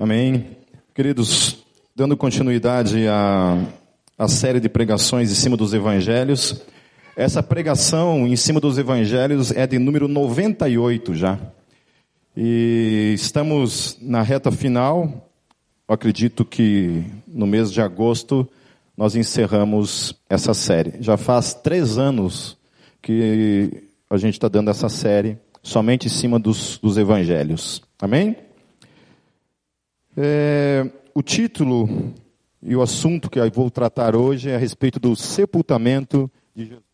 Amém. Queridos, dando continuidade à, à série de pregações em cima dos evangelhos, essa pregação em cima dos evangelhos é de número 98 já. E estamos na reta final. Eu acredito que no mês de agosto nós encerramos essa série. Já faz três anos que a gente está dando essa série somente em cima dos, dos evangelhos. Amém? É, o título e o assunto que eu vou tratar hoje é a respeito do sepultamento de Jesus.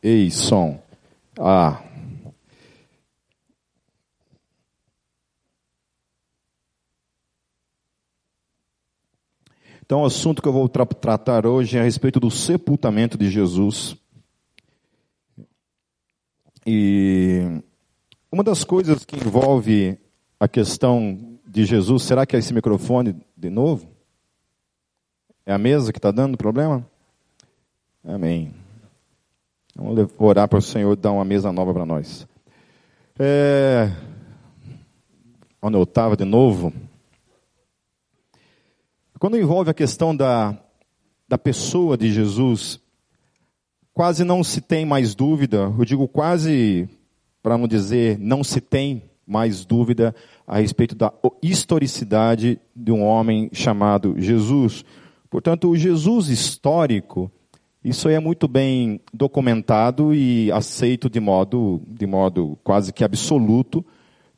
Ei, som. Ah. Então, o assunto que eu vou tra tratar hoje é a respeito do sepultamento de Jesus. E uma das coisas que envolve a questão de Jesus, será que é esse microfone de novo? É a mesa que está dando problema? Amém. Vamos orar para o Senhor dar uma mesa nova para nós. É... Onde eu estava de novo. Quando envolve a questão da, da pessoa de Jesus, quase não se tem mais dúvida, eu digo quase, para não dizer não se tem mais dúvida a respeito da historicidade de um homem chamado Jesus. Portanto, o Jesus histórico, isso é muito bem documentado e aceito de modo, de modo quase que absoluto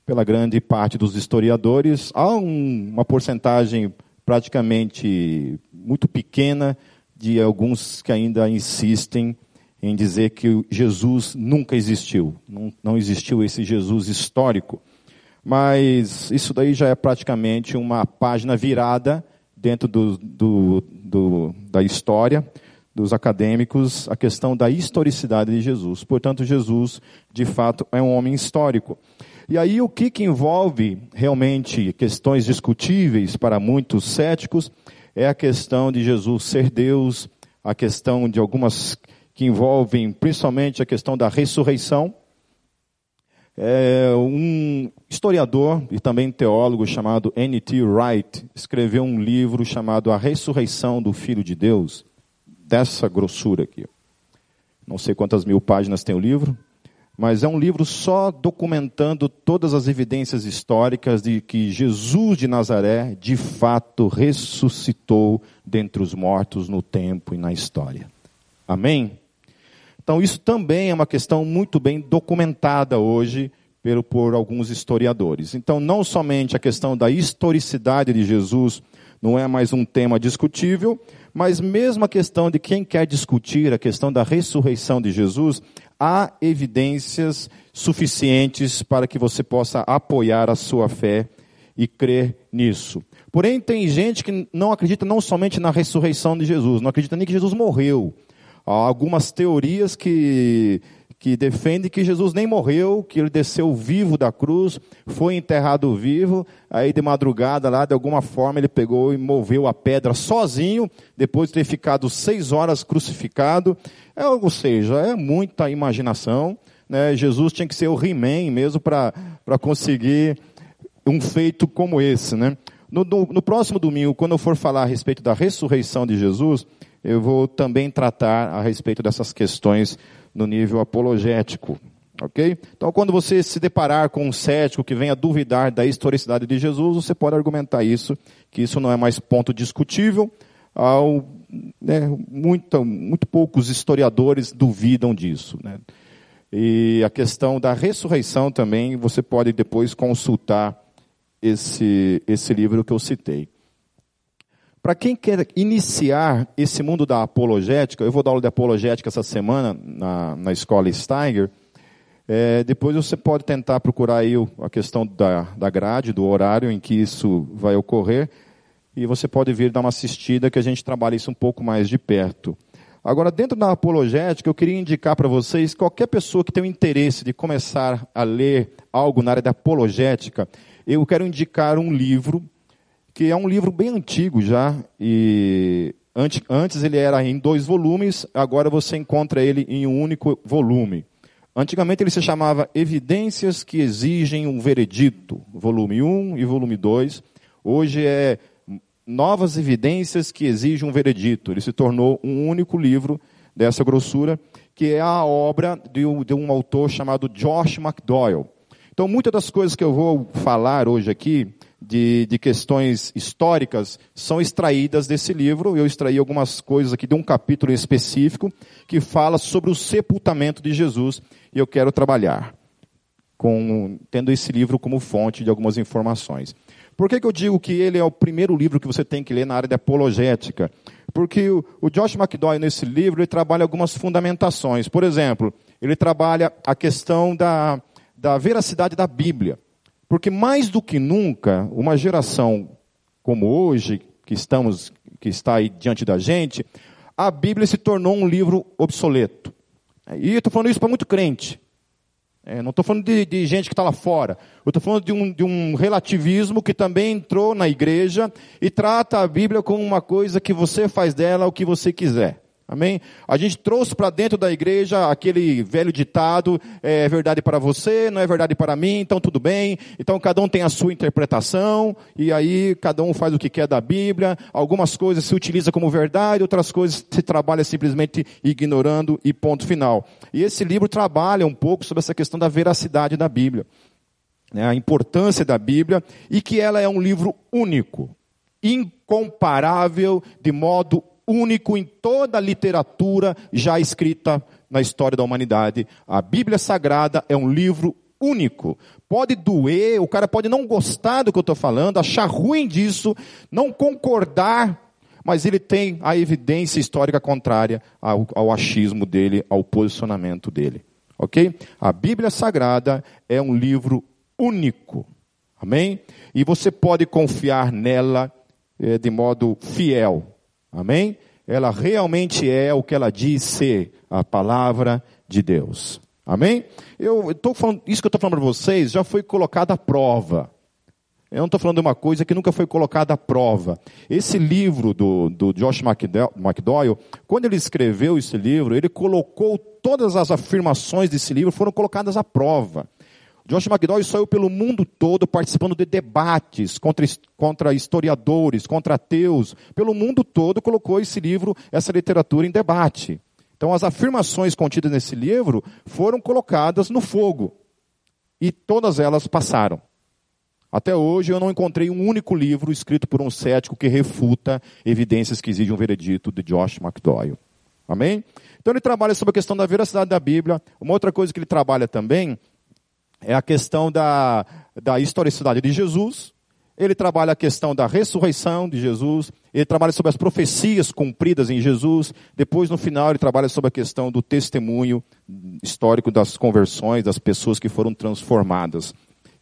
pela grande parte dos historiadores. Há um, uma porcentagem praticamente muito pequena de alguns que ainda insistem em dizer que Jesus nunca existiu. Não, não existiu esse Jesus histórico. Mas isso daí já é praticamente uma página virada dentro do, do, do da história dos acadêmicos a questão da historicidade de Jesus. Portanto, Jesus, de fato, é um homem histórico. E aí, o que, que envolve realmente questões discutíveis para muitos céticos é a questão de Jesus ser Deus, a questão de algumas que envolvem principalmente a questão da ressurreição. É, um historiador e também teólogo chamado N.T. Wright escreveu um livro chamado A Ressurreição do Filho de Deus dessa grossura aqui. Não sei quantas mil páginas tem o livro, mas é um livro só documentando todas as evidências históricas de que Jesus de Nazaré, de fato, ressuscitou dentre os mortos no tempo e na história. Amém? Então, isso também é uma questão muito bem documentada hoje por, por alguns historiadores. Então, não somente a questão da historicidade de Jesus não é mais um tema discutível, mas mesmo a questão de quem quer discutir a questão da ressurreição de Jesus, há evidências suficientes para que você possa apoiar a sua fé e crer nisso. Porém, tem gente que não acredita não somente na ressurreição de Jesus, não acredita nem que Jesus morreu. Há algumas teorias que que defende que Jesus nem morreu, que ele desceu vivo da cruz, foi enterrado vivo, aí de madrugada lá, de alguma forma, ele pegou e moveu a pedra sozinho, depois de ter ficado seis horas crucificado. É, ou seja, é muita imaginação. Né? Jesus tinha que ser o He-Man mesmo para conseguir um feito como esse. Né? No, no, no próximo domingo, quando eu for falar a respeito da ressurreição de Jesus, eu vou também tratar a respeito dessas questões no nível apologético. Ok? Então, quando você se deparar com um cético que venha duvidar da historicidade de Jesus, você pode argumentar isso, que isso não é mais ponto discutível. Ao, né, muito, muito poucos historiadores duvidam disso. Né? E a questão da ressurreição também, você pode depois consultar esse, esse livro que eu citei. Para quem quer iniciar esse mundo da apologética, eu vou dar aula de apologética essa semana na, na escola Steiger. É, depois você pode tentar procurar aí a questão da, da grade, do horário em que isso vai ocorrer. E você pode vir dar uma assistida que a gente trabalha isso um pouco mais de perto. Agora, dentro da apologética, eu queria indicar para vocês, qualquer pessoa que tem o interesse de começar a ler algo na área da apologética, eu quero indicar um livro, que é um livro bem antigo já, e antes ele era em dois volumes, agora você encontra ele em um único volume. Antigamente ele se chamava Evidências que Exigem um Veredito, volume 1 e volume 2. Hoje é Novas Evidências que Exigem um Veredito. Ele se tornou um único livro dessa grossura, que é a obra de um, de um autor chamado Josh McDowell. Então, muitas das coisas que eu vou falar hoje aqui, de, de, questões históricas, são extraídas desse livro. Eu extraí algumas coisas aqui de um capítulo específico que fala sobre o sepultamento de Jesus e eu quero trabalhar com tendo esse livro como fonte de algumas informações. Por que, que eu digo que ele é o primeiro livro que você tem que ler na área de apologética? Porque o, o Josh McDowell, nesse livro, ele trabalha algumas fundamentações. Por exemplo, ele trabalha a questão da, da veracidade da Bíblia. Porque mais do que nunca, uma geração como hoje, que estamos, que está aí diante da gente, a Bíblia se tornou um livro obsoleto. E eu estou falando isso para muito crente. É, não estou falando de, de, gente que está lá fora. Eu estou falando de um, de um relativismo que também entrou na igreja e trata a Bíblia como uma coisa que você faz dela o que você quiser. Amém? A gente trouxe para dentro da igreja aquele velho ditado: é verdade para você, não é verdade para mim, então tudo bem. Então cada um tem a sua interpretação, e aí cada um faz o que quer da Bíblia. Algumas coisas se utiliza como verdade, outras coisas se trabalha simplesmente ignorando e ponto final. E esse livro trabalha um pouco sobre essa questão da veracidade da Bíblia, né? a importância da Bíblia, e que ela é um livro único, incomparável, de modo único em toda a literatura já escrita na história da humanidade. A Bíblia Sagrada é um livro único. Pode doer, o cara pode não gostar do que eu estou falando, achar ruim disso, não concordar, mas ele tem a evidência histórica contrária ao, ao achismo dele, ao posicionamento dele. Ok? A Bíblia Sagrada é um livro único. Amém? E você pode confiar nela é, de modo fiel. Amém? Ela realmente é o que ela diz ser, a palavra de Deus. Amém? Eu estou falando, isso que eu estou falando para vocês já foi colocado à prova. Eu não estou falando de uma coisa que nunca foi colocada à prova. Esse livro do, do Josh McDowell, quando ele escreveu esse livro, ele colocou todas as afirmações desse livro foram colocadas à prova. Josh McDowell saiu pelo mundo todo participando de debates contra, contra historiadores, contra ateus. Pelo mundo todo colocou esse livro, essa literatura em debate. Então as afirmações contidas nesse livro foram colocadas no fogo. E todas elas passaram. Até hoje eu não encontrei um único livro escrito por um cético que refuta evidências que exigem um veredito de Josh McDowell. Amém? Então ele trabalha sobre a questão da veracidade da Bíblia. Uma outra coisa que ele trabalha também é a questão da, da historicidade de Jesus, ele trabalha a questão da ressurreição de Jesus, ele trabalha sobre as profecias cumpridas em Jesus, depois no final ele trabalha sobre a questão do testemunho histórico das conversões, das pessoas que foram transformadas,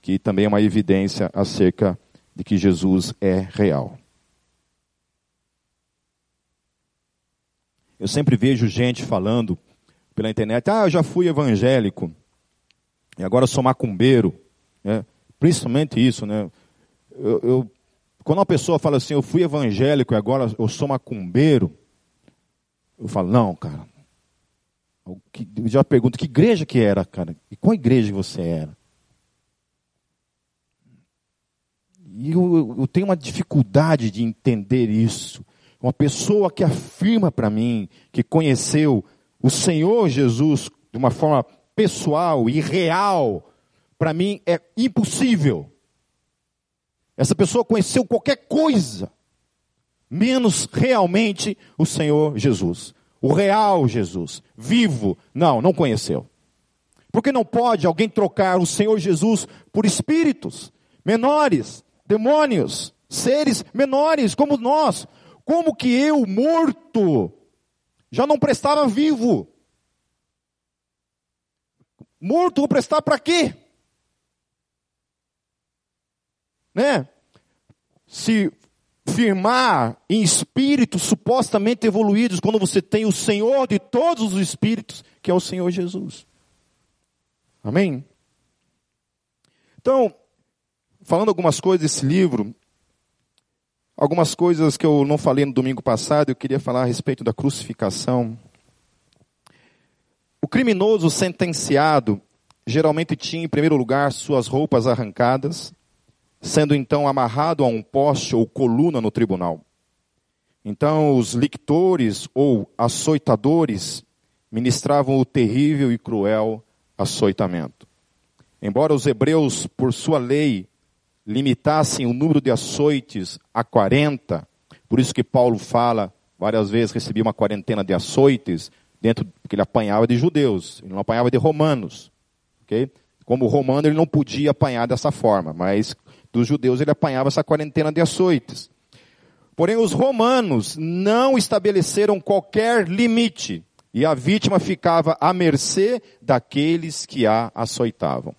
que também é uma evidência acerca de que Jesus é real. Eu sempre vejo gente falando pela internet, ah, eu já fui evangélico. E agora eu sou macumbeiro. Né? Principalmente isso, né? Eu, eu, quando uma pessoa fala assim, eu fui evangélico e agora eu sou macumbeiro, eu falo, não, cara. Eu já pergunto, que igreja que era, cara? E qual igreja você era? E eu, eu tenho uma dificuldade de entender isso. Uma pessoa que afirma para mim que conheceu o Senhor Jesus de uma forma pessoal e real, para mim é impossível. Essa pessoa conheceu qualquer coisa, menos realmente o Senhor Jesus. O real Jesus, vivo. Não, não conheceu. Porque não pode alguém trocar o Senhor Jesus por espíritos menores, demônios, seres menores como nós. Como que eu, morto, já não prestava vivo? Morto vou prestar para quê? Né? Se afirmar em espíritos supostamente evoluídos quando você tem o Senhor de todos os espíritos, que é o Senhor Jesus. Amém? Então, falando algumas coisas desse livro, algumas coisas que eu não falei no domingo passado, eu queria falar a respeito da crucificação. O criminoso sentenciado geralmente tinha, em primeiro lugar, suas roupas arrancadas, sendo então amarrado a um poste ou coluna no tribunal. Então, os lictores ou açoitadores ministravam o terrível e cruel açoitamento. Embora os hebreus, por sua lei, limitassem o número de açoites a 40, por isso que Paulo fala, várias vezes recebia uma quarentena de açoites, dentro porque ele apanhava de judeus, ele não apanhava de romanos. Okay? Como romano, ele não podia apanhar dessa forma, mas dos judeus ele apanhava essa quarentena de açoites. Porém, os romanos não estabeleceram qualquer limite e a vítima ficava à mercê daqueles que a açoitavam.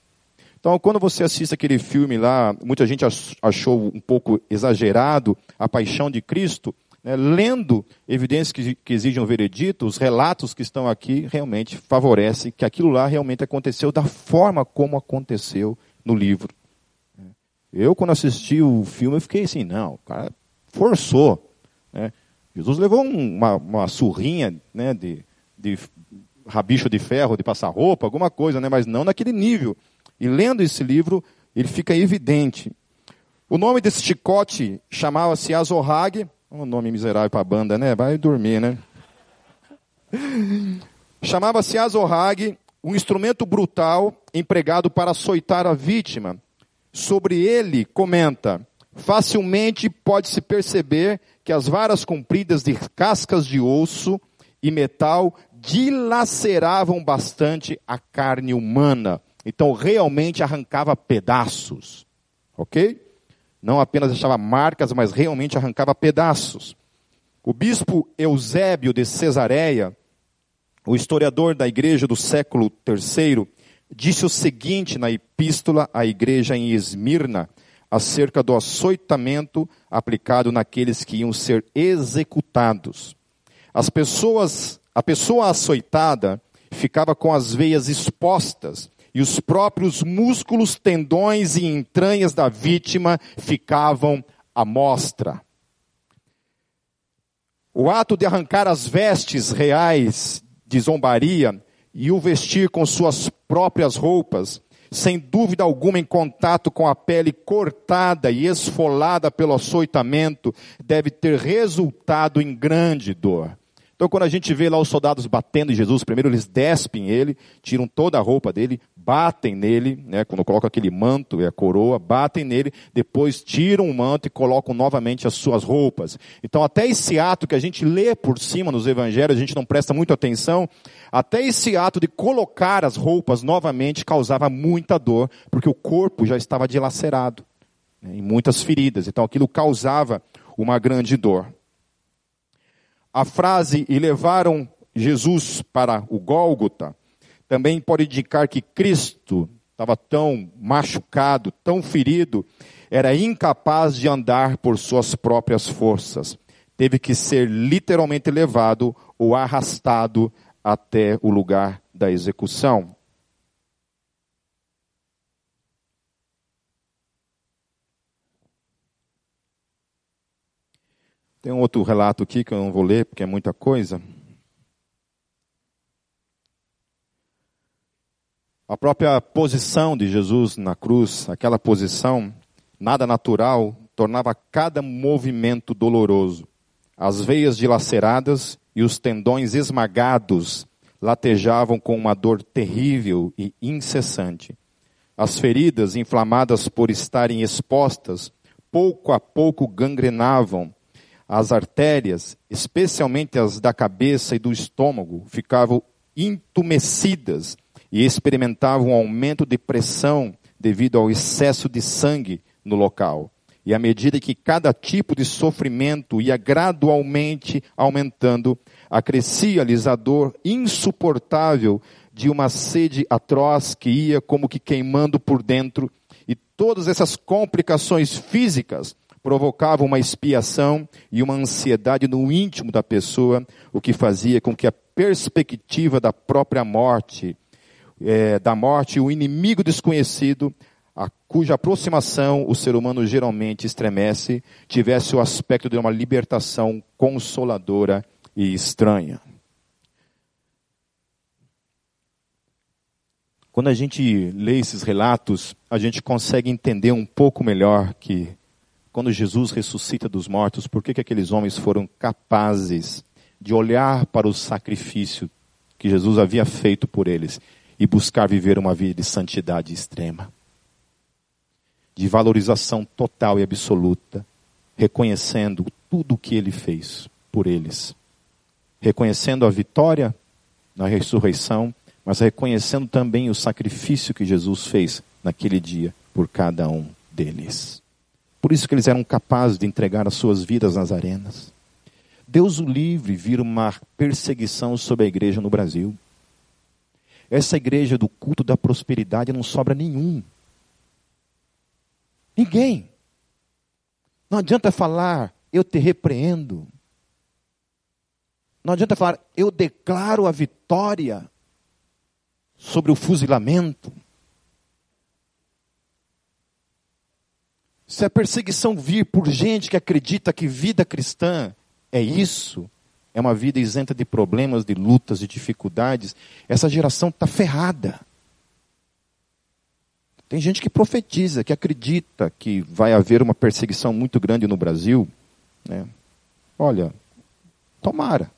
Então, quando você assiste aquele filme lá, muita gente achou um pouco exagerado a paixão de Cristo, né, lendo evidências que, que exigem um veredito, os relatos que estão aqui realmente favorecem que aquilo lá realmente aconteceu da forma como aconteceu no livro. Eu, quando assisti o filme, eu fiquei assim, não, o cara forçou. Né? Jesus levou uma, uma surrinha né, de, de rabicho de ferro, de passar roupa, alguma coisa, né, mas não naquele nível. E lendo esse livro, ele fica evidente. O nome desse chicote chamava-se Azorrag, um nome miserável para a banda, né? Vai dormir, né? chamava-se Azorrag, um instrumento brutal empregado para açoitar a vítima sobre ele comenta: facilmente pode-se perceber que as varas compridas de cascas de osso e metal dilaceravam bastante a carne humana. Então realmente arrancava pedaços. Ok? Não apenas deixava marcas, mas realmente arrancava pedaços. O bispo Eusébio de Cesareia, o historiador da igreja do século III, disse o seguinte na epístola à igreja em Esmirna, acerca do açoitamento aplicado naqueles que iam ser executados. As pessoas, a pessoa açoitada ficava com as veias expostas e os próprios músculos, tendões e entranhas da vítima ficavam à mostra. O ato de arrancar as vestes reais de zombaria e o vestir com suas próprias roupas, sem dúvida alguma em contato com a pele cortada e esfolada pelo açoitamento, deve ter resultado em grande dor. Então, quando a gente vê lá os soldados batendo em Jesus, primeiro eles despem ele, tiram toda a roupa dele, batem nele, né, quando colocam aquele manto e a coroa, batem nele, depois tiram o manto e colocam novamente as suas roupas. Então, até esse ato que a gente lê por cima nos evangelhos, a gente não presta muita atenção, até esse ato de colocar as roupas novamente causava muita dor, porque o corpo já estava dilacerado, né, em muitas feridas. Então, aquilo causava uma grande dor a frase e levaram Jesus para o Gólgota também pode indicar que Cristo estava tão machucado, tão ferido, era incapaz de andar por suas próprias forças. Teve que ser literalmente levado ou arrastado até o lugar da execução. Tem um outro relato aqui que eu não vou ler porque é muita coisa. A própria posição de Jesus na cruz, aquela posição nada natural, tornava cada movimento doloroso. As veias dilaceradas e os tendões esmagados latejavam com uma dor terrível e incessante. As feridas, inflamadas por estarem expostas, pouco a pouco gangrenavam as artérias, especialmente as da cabeça e do estômago, ficavam entumecidas e experimentavam um aumento de pressão devido ao excesso de sangue no local. E à medida que cada tipo de sofrimento ia gradualmente aumentando, acrescia-lhes a dor insuportável de uma sede atroz que ia como que queimando por dentro, e todas essas complicações físicas provocava uma expiação e uma ansiedade no íntimo da pessoa, o que fazia com que a perspectiva da própria morte, é, da morte, o inimigo desconhecido, a cuja aproximação o ser humano geralmente estremece, tivesse o aspecto de uma libertação consoladora e estranha. Quando a gente lê esses relatos, a gente consegue entender um pouco melhor que quando Jesus ressuscita dos mortos, por que, que aqueles homens foram capazes de olhar para o sacrifício que Jesus havia feito por eles e buscar viver uma vida de santidade extrema, de valorização total e absoluta, reconhecendo tudo o que ele fez por eles, reconhecendo a vitória na ressurreição, mas reconhecendo também o sacrifício que Jesus fez naquele dia por cada um deles. Por isso que eles eram capazes de entregar as suas vidas nas arenas. Deus o livre vir uma perseguição sobre a igreja no Brasil. Essa igreja do culto da prosperidade não sobra nenhum. Ninguém. Não adianta falar, eu te repreendo. Não adianta falar, eu declaro a vitória sobre o fuzilamento. Se a perseguição vir por gente que acredita que vida cristã é isso, é uma vida isenta de problemas, de lutas, de dificuldades, essa geração está ferrada. Tem gente que profetiza, que acredita que vai haver uma perseguição muito grande no Brasil. Né? Olha, tomara.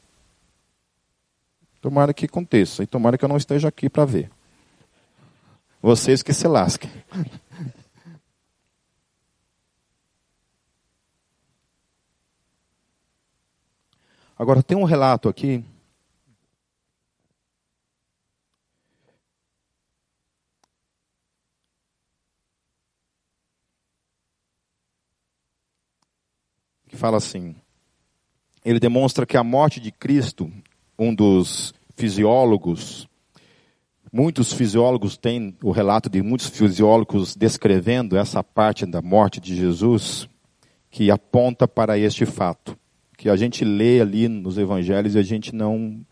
Tomara que aconteça. E tomara que eu não esteja aqui para ver. Vocês que se lasquem. Agora, tem um relato aqui. Que fala assim: ele demonstra que a morte de Cristo, um dos fisiólogos, muitos fisiólogos têm o relato de muitos fisiólogos descrevendo essa parte da morte de Jesus, que aponta para este fato que a gente lê ali nos evangelhos e a gente não,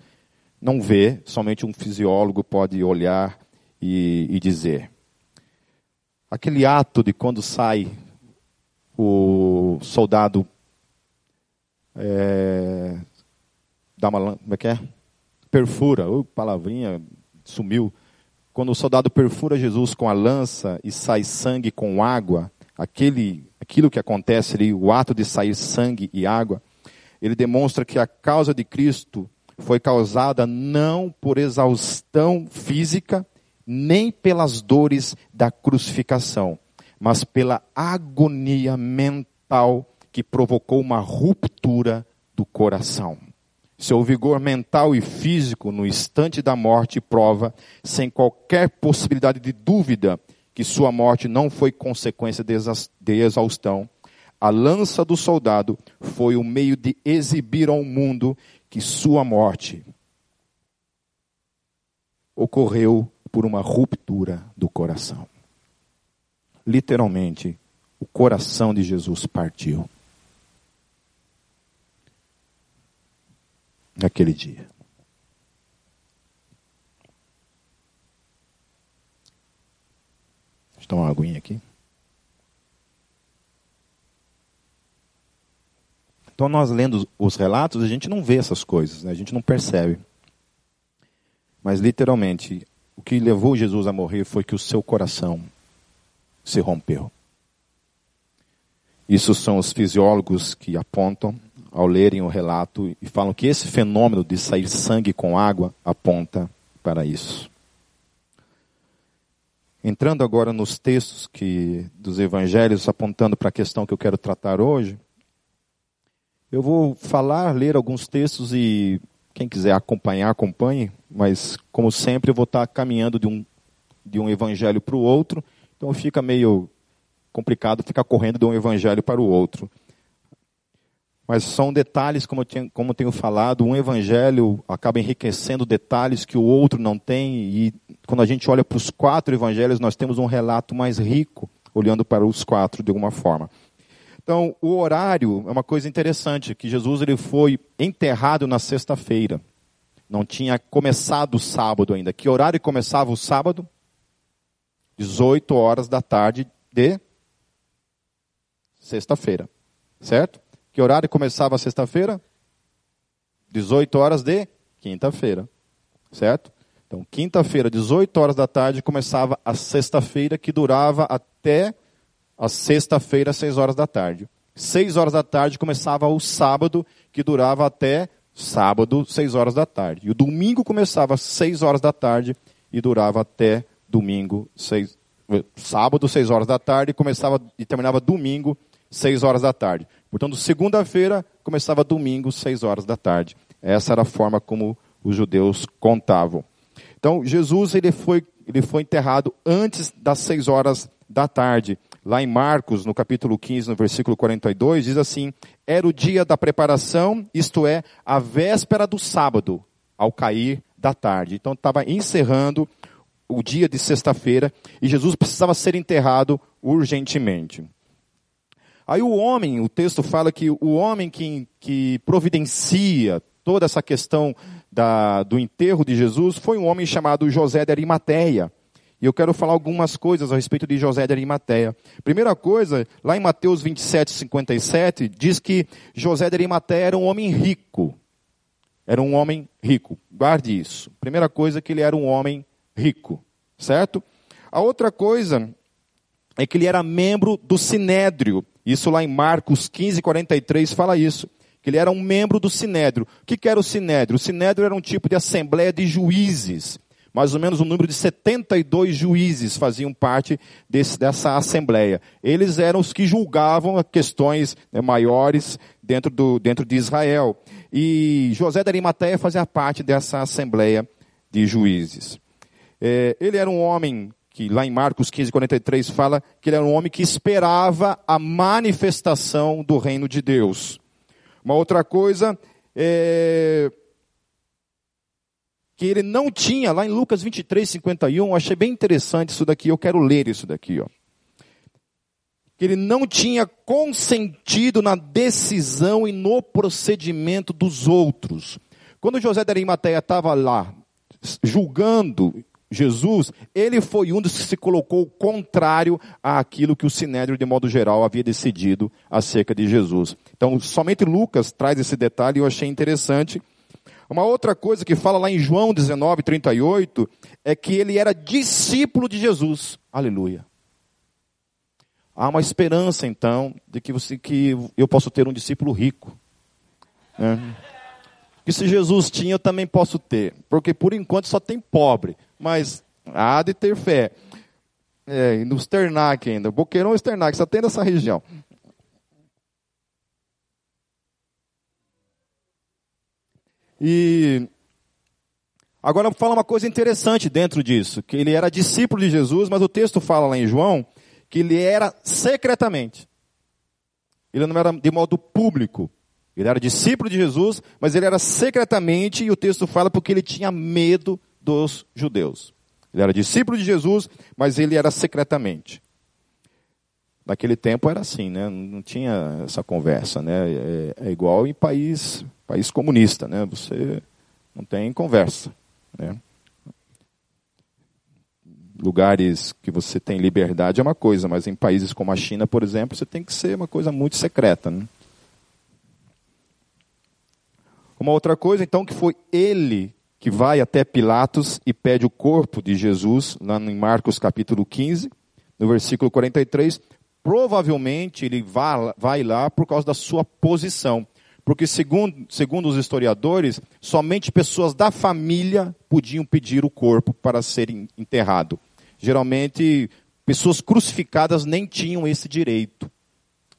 não vê, somente um fisiólogo pode olhar e, e dizer. Aquele ato de quando sai o soldado é, dá uma, como é que é? Perfura, oh, palavrinha, sumiu. Quando o soldado perfura Jesus com a lança e sai sangue com água, aquele, aquilo que acontece ali, o ato de sair sangue e água, ele demonstra que a causa de Cristo foi causada não por exaustão física, nem pelas dores da crucificação, mas pela agonia mental que provocou uma ruptura do coração. Seu vigor mental e físico no instante da morte prova, sem qualquer possibilidade de dúvida, que sua morte não foi consequência de exaustão, a lança do soldado foi o meio de exibir ao mundo que sua morte ocorreu por uma ruptura do coração. Literalmente, o coração de Jesus partiu. Naquele dia. Tomar uma aguinha aqui. Então, nós lendo os relatos, a gente não vê essas coisas, né? a gente não percebe. Mas, literalmente, o que levou Jesus a morrer foi que o seu coração se rompeu. Isso são os fisiólogos que apontam ao lerem o relato e falam que esse fenômeno de sair sangue com água aponta para isso. Entrando agora nos textos que dos evangelhos apontando para a questão que eu quero tratar hoje, eu vou falar, ler alguns textos e quem quiser acompanhar, acompanhe, mas como sempre eu vou estar caminhando de um, de um evangelho para o outro, então fica meio complicado ficar correndo de um evangelho para o outro. Mas são detalhes, como eu, como eu tenho falado, um evangelho acaba enriquecendo detalhes que o outro não tem, e quando a gente olha para os quatro evangelhos, nós temos um relato mais rico, olhando para os quatro de alguma forma. Então, o horário é uma coisa interessante, que Jesus ele foi enterrado na sexta-feira. Não tinha começado o sábado ainda. Que horário começava o sábado? 18 horas da tarde de sexta-feira. Certo? Que horário começava a sexta-feira? 18 horas de quinta-feira. Certo? Então, quinta-feira, 18 horas da tarde, começava a sexta-feira, que durava até a sexta-feira, seis horas da tarde. Seis horas da tarde começava o sábado, que durava até sábado, seis horas da tarde. E o domingo começava às seis horas da tarde e durava até domingo, seis, sábado, seis horas da tarde, e começava e terminava domingo, seis horas da tarde. Portanto, segunda-feira começava domingo, seis horas da tarde. Essa era a forma como os judeus contavam. Então, Jesus ele foi, ele foi enterrado antes das seis horas da tarde lá em Marcos, no capítulo 15, no versículo 42, diz assim: Era o dia da preparação, isto é, a véspera do sábado, ao cair da tarde. Então estava encerrando o dia de sexta-feira e Jesus precisava ser enterrado urgentemente. Aí o homem, o texto fala que o homem que, que providencia toda essa questão da, do enterro de Jesus foi um homem chamado José de Arimateia. E eu quero falar algumas coisas a respeito de José de Arimateia. Primeira coisa, lá em Mateus 27, 57, diz que José de Arimateia era um homem rico. Era um homem rico. Guarde isso. Primeira coisa, que ele era um homem rico. Certo? A outra coisa é que ele era membro do Sinédrio. Isso lá em Marcos 15, 43 fala isso. Que ele era um membro do Sinédrio. O que, que era o Sinédrio? O Sinédrio era um tipo de assembleia de juízes mais ou menos um número de 72 juízes faziam parte desse, dessa assembleia. Eles eram os que julgavam questões né, maiores dentro, do, dentro de Israel. E José da Arimateia fazia parte dessa assembleia de juízes. É, ele era um homem que lá em Marcos 15, 43 fala que ele era um homem que esperava a manifestação do reino de Deus. Uma outra coisa, é, que ele não tinha, lá em Lucas 23, 51, achei bem interessante isso daqui, eu quero ler isso daqui, ó. Que ele não tinha consentido na decisão e no procedimento dos outros. Quando José da Arimateia estava lá, julgando Jesus, ele foi um dos que se colocou contrário àquilo que o Sinédrio, de modo geral, havia decidido acerca de Jesus. Então, somente Lucas traz esse detalhe e eu achei interessante. Uma outra coisa que fala lá em João 19, 38, é que ele era discípulo de Jesus. Aleluia. Há uma esperança, então, de que, você, que eu posso ter um discípulo rico. Né? Que se Jesus tinha, eu também posso ter. Porque por enquanto só tem pobre. Mas há de ter fé. É, no Sternac ainda. Boqueirão e Sternac, só tem nessa região. E agora fala uma coisa interessante dentro disso, que ele era discípulo de Jesus, mas o texto fala lá em João que ele era secretamente. Ele não era de modo público. Ele era discípulo de Jesus, mas ele era secretamente, e o texto fala porque ele tinha medo dos judeus. Ele era discípulo de Jesus, mas ele era secretamente. Naquele tempo era assim, né? Não tinha essa conversa, né? É, é igual em país país comunista, né? Você não tem conversa, né? Lugares que você tem liberdade é uma coisa, mas em países como a China, por exemplo, você tem que ser uma coisa muito secreta, né? Uma outra coisa, então, que foi ele que vai até Pilatos e pede o corpo de Jesus, lá em Marcos capítulo 15, no versículo 43. Provavelmente ele vai, vai lá por causa da sua posição. Porque, segundo, segundo os historiadores, somente pessoas da família podiam pedir o corpo para ser enterrado. Geralmente, pessoas crucificadas nem tinham esse direito.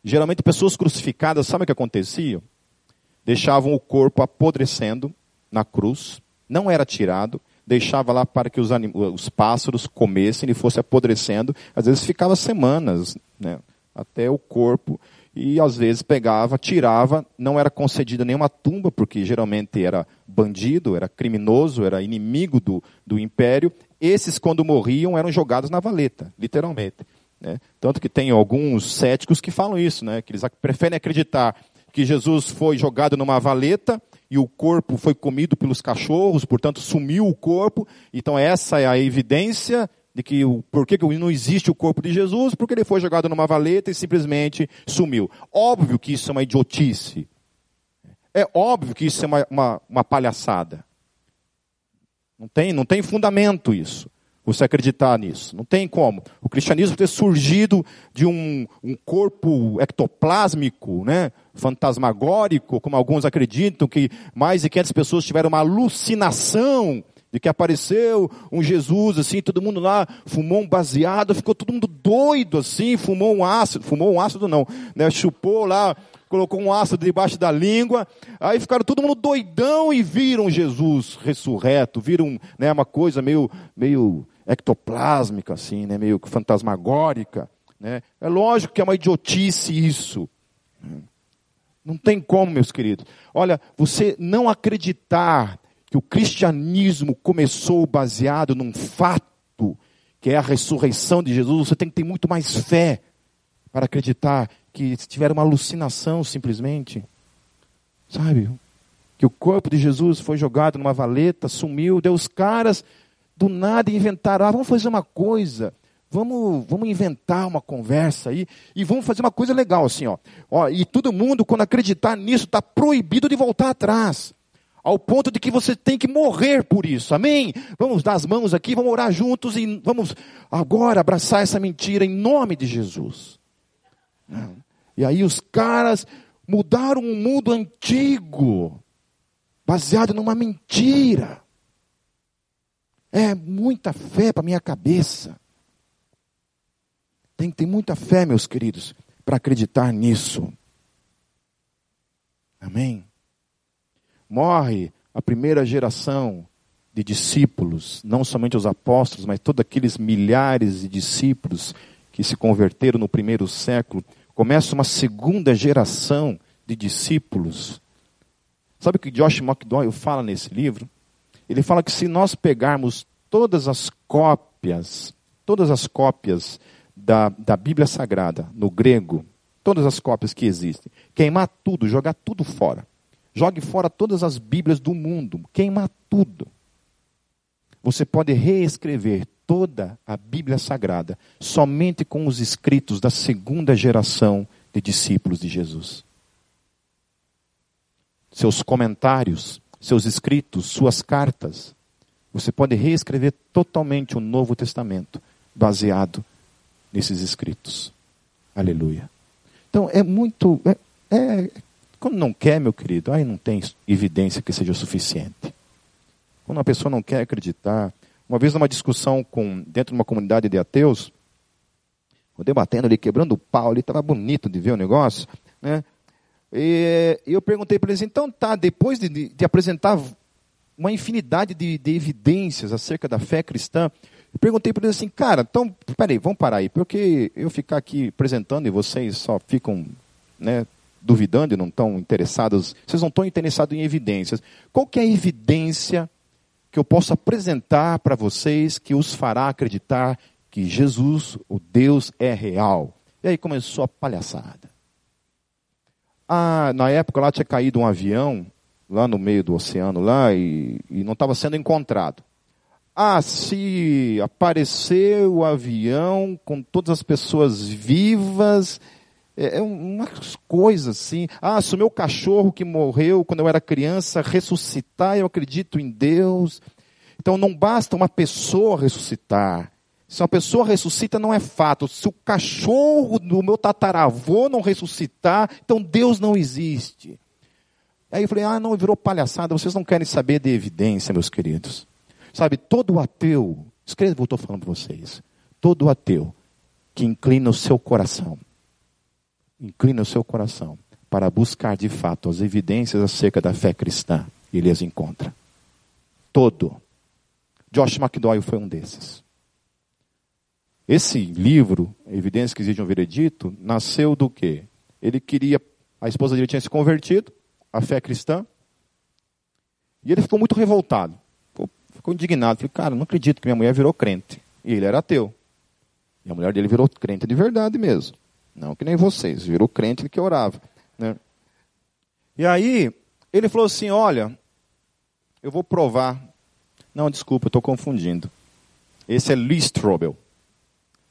Geralmente, pessoas crucificadas, sabe o que acontecia? Deixavam o corpo apodrecendo na cruz, não era tirado, deixava lá para que os, os pássaros comessem e fosse apodrecendo. Às vezes ficava semanas né, até o corpo e às vezes pegava, tirava, não era concedida nenhuma tumba, porque geralmente era bandido, era criminoso, era inimigo do, do império. Esses, quando morriam, eram jogados na valeta, literalmente. Né? Tanto que tem alguns céticos que falam isso, né? que eles preferem acreditar que Jesus foi jogado numa valeta e o corpo foi comido pelos cachorros, portanto sumiu o corpo. Então essa é a evidência de que o porquê que não existe o corpo de Jesus, porque ele foi jogado numa valeta e simplesmente sumiu. Óbvio que isso é uma idiotice. É óbvio que isso é uma, uma, uma palhaçada. Não tem, não tem fundamento isso. Você acreditar nisso. Não tem como. O cristianismo ter surgido de um, um corpo ectoplásmico, né? fantasmagórico, como alguns acreditam, que mais de 500 pessoas tiveram uma alucinação de que apareceu um Jesus assim, todo mundo lá fumou um baseado, ficou todo mundo doido assim, fumou um ácido, fumou um ácido não, né? Chupou lá, colocou um ácido debaixo da língua, aí ficaram todo mundo doidão e viram Jesus ressurreto, viram, né, uma coisa meio meio ectoplásmica assim, né, meio fantasmagórica, né? É lógico que é uma idiotice isso. Não tem como, meus queridos. Olha, você não acreditar que o cristianismo começou baseado num fato, que é a ressurreição de Jesus, você tem que ter muito mais fé para acreditar que tiveram uma alucinação simplesmente. Sabe? Que o corpo de Jesus foi jogado numa valeta, sumiu, deu os caras do nada inventaram, ah, vamos fazer uma coisa. Vamos, vamos inventar uma conversa aí e vamos fazer uma coisa legal assim, ó. ó e todo mundo, quando acreditar nisso, está proibido de voltar atrás ao ponto de que você tem que morrer por isso. Amém? Vamos dar as mãos aqui, vamos orar juntos e vamos agora abraçar essa mentira em nome de Jesus. E aí os caras mudaram um mundo antigo, baseado numa mentira. É muita fé para minha cabeça. Tem que ter muita fé, meus queridos, para acreditar nisso. Amém? Morre a primeira geração de discípulos, não somente os apóstolos, mas todos aqueles milhares de discípulos que se converteram no primeiro século, começa uma segunda geração de discípulos. Sabe o que Josh McDowell fala nesse livro? Ele fala que se nós pegarmos todas as cópias, todas as cópias da, da Bíblia Sagrada no grego, todas as cópias que existem, queimar tudo, jogar tudo fora, Jogue fora todas as Bíblias do mundo, queima tudo. Você pode reescrever toda a Bíblia Sagrada somente com os escritos da segunda geração de discípulos de Jesus. Seus comentários, seus escritos, suas cartas. Você pode reescrever totalmente o Novo Testamento baseado nesses escritos. Aleluia. Então é muito. É, é quando não quer, meu querido, aí não tem evidência que seja suficiente. Quando uma pessoa não quer acreditar. Uma vez numa discussão com, dentro de uma comunidade de ateus, eu debatendo ali, quebrando o pau ali, estava bonito de ver o negócio, né? E eu perguntei para eles, então tá, depois de, de apresentar uma infinidade de, de, evidências acerca da fé cristã, eu perguntei para eles assim, cara, então, peraí, vamos parar aí, porque eu ficar aqui apresentando e vocês só ficam, né, duvidando e não estão interessados, vocês não estão interessados em evidências. Qual que é a evidência que eu posso apresentar para vocês que os fará acreditar que Jesus, o Deus, é real? E aí começou a palhaçada. Ah, na época lá tinha caído um avião, lá no meio do oceano, lá, e, e não estava sendo encontrado. Ah, se aparecer o avião com todas as pessoas vivas é, é umas coisas assim. Ah, se o meu cachorro que morreu quando eu era criança ressuscitar, eu acredito em Deus. Então não basta uma pessoa ressuscitar. Se uma pessoa ressuscita, não é fato. Se o cachorro do meu tataravô não ressuscitar, então Deus não existe. Aí eu falei, ah, não, virou palhaçada, vocês não querem saber de evidência, meus queridos. Sabe, todo ateu, escreva o que eu estou falando para vocês. Todo ateu que inclina o seu coração inclina o seu coração para buscar de fato as evidências acerca da fé cristã, ele as encontra. Todo. Josh McDowell foi um desses. Esse livro, Evidências que exigem um veredito, nasceu do quê? Ele queria, a esposa dele tinha se convertido à fé cristã, e ele ficou muito revoltado, ficou, ficou indignado. Falei, cara, não acredito que minha mulher virou crente. E ele era ateu. E a mulher dele virou crente de verdade mesmo. Não que nem vocês, virou crente que orava. Né? E aí, ele falou assim: Olha, eu vou provar. Não, desculpa, estou confundindo. Esse é Lee Strobel.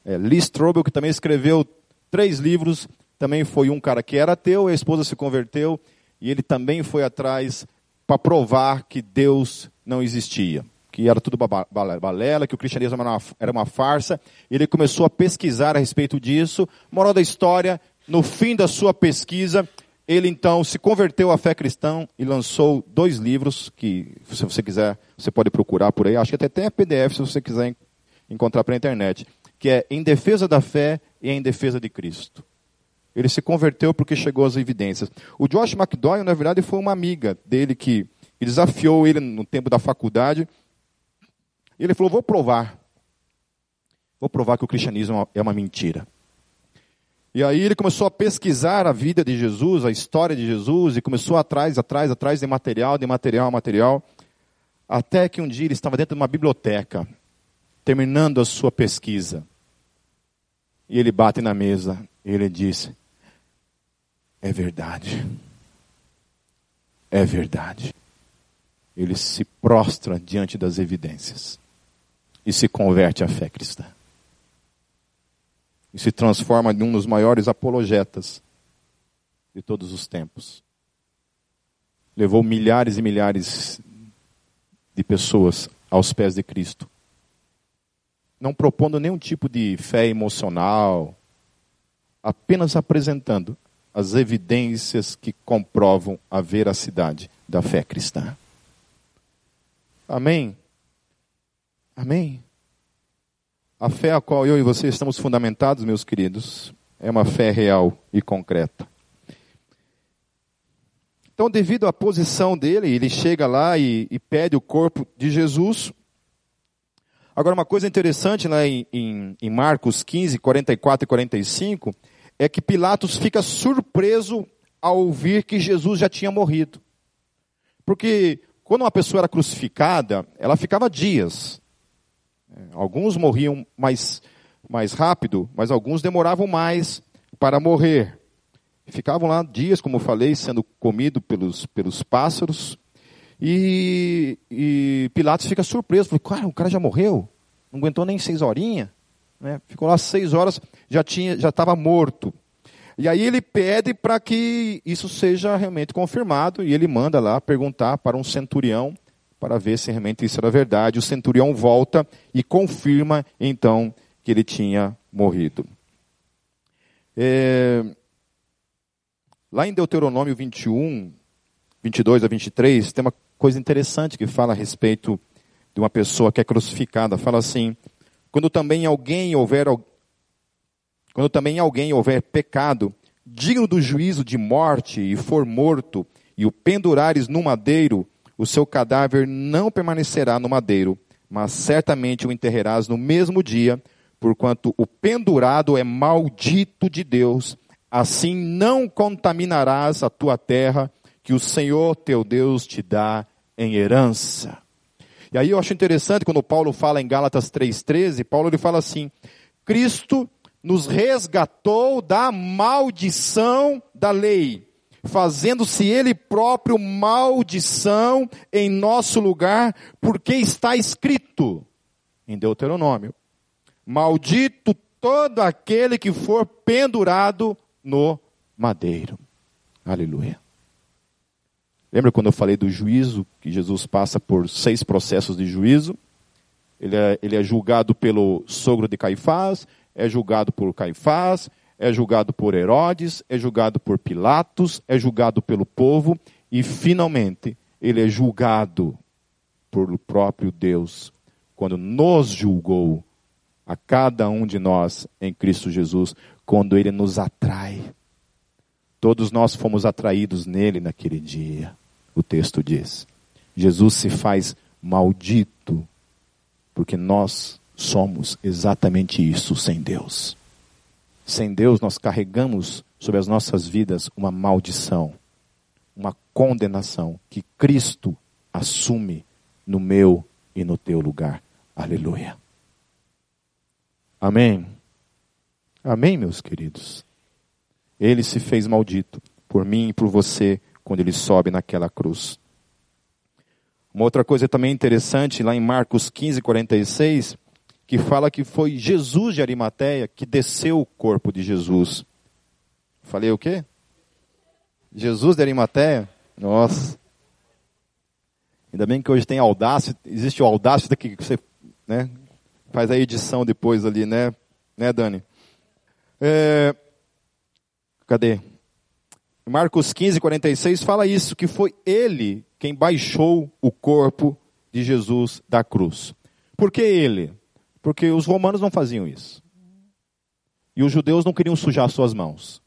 É, Lee Strobel, que também escreveu três livros, também foi um cara que era ateu, a esposa se converteu, e ele também foi atrás para provar que Deus não existia, que era tudo balela, que o cristianismo era uma, era uma farsa. Ele começou a pesquisar a respeito disso. Moral da história, no fim da sua pesquisa, ele então se converteu à fé cristã e lançou dois livros que, se você quiser, você pode procurar por aí. Acho que até tem PDF se você quiser encontrar pela internet, que é Em Defesa da Fé e Em Defesa de Cristo. Ele se converteu porque chegou às evidências. O Josh McDowell, na verdade, foi uma amiga dele que desafiou ele no tempo da faculdade. Ele falou: Vou provar. Vou provar que o cristianismo é uma mentira. E aí ele começou a pesquisar a vida de Jesus, a história de Jesus, e começou atrás, atrás, atrás de material, de material, material. Até que um dia ele estava dentro de uma biblioteca, terminando a sua pesquisa. E ele bate na mesa e ele diz: é verdade. É verdade. Ele se prostra diante das evidências e se converte à fé cristã. E se transforma em um dos maiores apologetas de todos os tempos. Levou milhares e milhares de pessoas aos pés de Cristo. Não propondo nenhum tipo de fé emocional, apenas apresentando as evidências que comprovam a veracidade da fé cristã. Amém? Amém? A fé a qual eu e você estamos fundamentados, meus queridos, é uma fé real e concreta. Então, devido à posição dele, ele chega lá e, e pede o corpo de Jesus. Agora, uma coisa interessante lá em, em, em Marcos 15, 44 e 45 é que Pilatos fica surpreso ao ouvir que Jesus já tinha morrido. Porque quando uma pessoa era crucificada, ela ficava dias. Alguns morriam mais, mais rápido, mas alguns demoravam mais para morrer. Ficavam lá dias, como falei, sendo comido pelos, pelos pássaros. E, e Pilatos fica surpreso. Falei, cara, o cara já morreu? Não aguentou nem seis horinhas? Né? Ficou lá seis horas, já tinha, já estava morto. E aí ele pede para que isso seja realmente confirmado e ele manda lá perguntar para um centurião para ver se realmente isso era verdade. O centurião volta e confirma então que ele tinha morrido. É... Lá em Deuteronômio 21, 22 a 23, tem uma coisa interessante que fala a respeito de uma pessoa que é crucificada. Fala assim: quando também alguém houver quando também alguém houver pecado digno do juízo de morte e for morto e o pendurares no madeiro, o seu cadáver não permanecerá no madeiro, mas certamente o enterrarás no mesmo dia, porquanto o pendurado é maldito de Deus. Assim não contaminarás a tua terra, que o Senhor teu Deus te dá em herança. E aí eu acho interessante quando Paulo fala em Gálatas 3,13, Paulo ele fala assim: Cristo nos resgatou da maldição da lei, fazendo-se ele próprio maldição em nosso lugar, porque está escrito em Deuteronômio: Maldito todo aquele que for pendurado no madeiro. Aleluia. Lembra quando eu falei do juízo, que Jesus passa por seis processos de juízo? Ele é, ele é julgado pelo sogro de Caifás, é julgado por Caifás, é julgado por Herodes, é julgado por Pilatos, é julgado pelo povo e, finalmente, ele é julgado por o próprio Deus, quando nos julgou a cada um de nós em Cristo Jesus, quando ele nos atrai. Todos nós fomos atraídos nele naquele dia o texto diz. Jesus se faz maldito, porque nós somos exatamente isso sem Deus. Sem Deus, nós carregamos sobre as nossas vidas uma maldição, uma condenação que Cristo assume no meu e no teu lugar. Aleluia. Amém. Amém, meus queridos? Ele se fez maldito por mim e por você quando ele sobe naquela cruz. Uma outra coisa também interessante, lá em Marcos 15, 46, que fala que foi Jesus de Arimateia que desceu o corpo de Jesus. Falei o quê? Jesus de Arimateia? Nossa. Ainda bem que hoje tem audácia, existe o audácia que você né, faz a edição depois ali, né, né Dani? É, cadê? Marcos 15, 46 fala isso, que foi ele quem baixou o corpo de Jesus da cruz. Por que ele? Porque os romanos não faziam isso. E os judeus não queriam sujar suas mãos.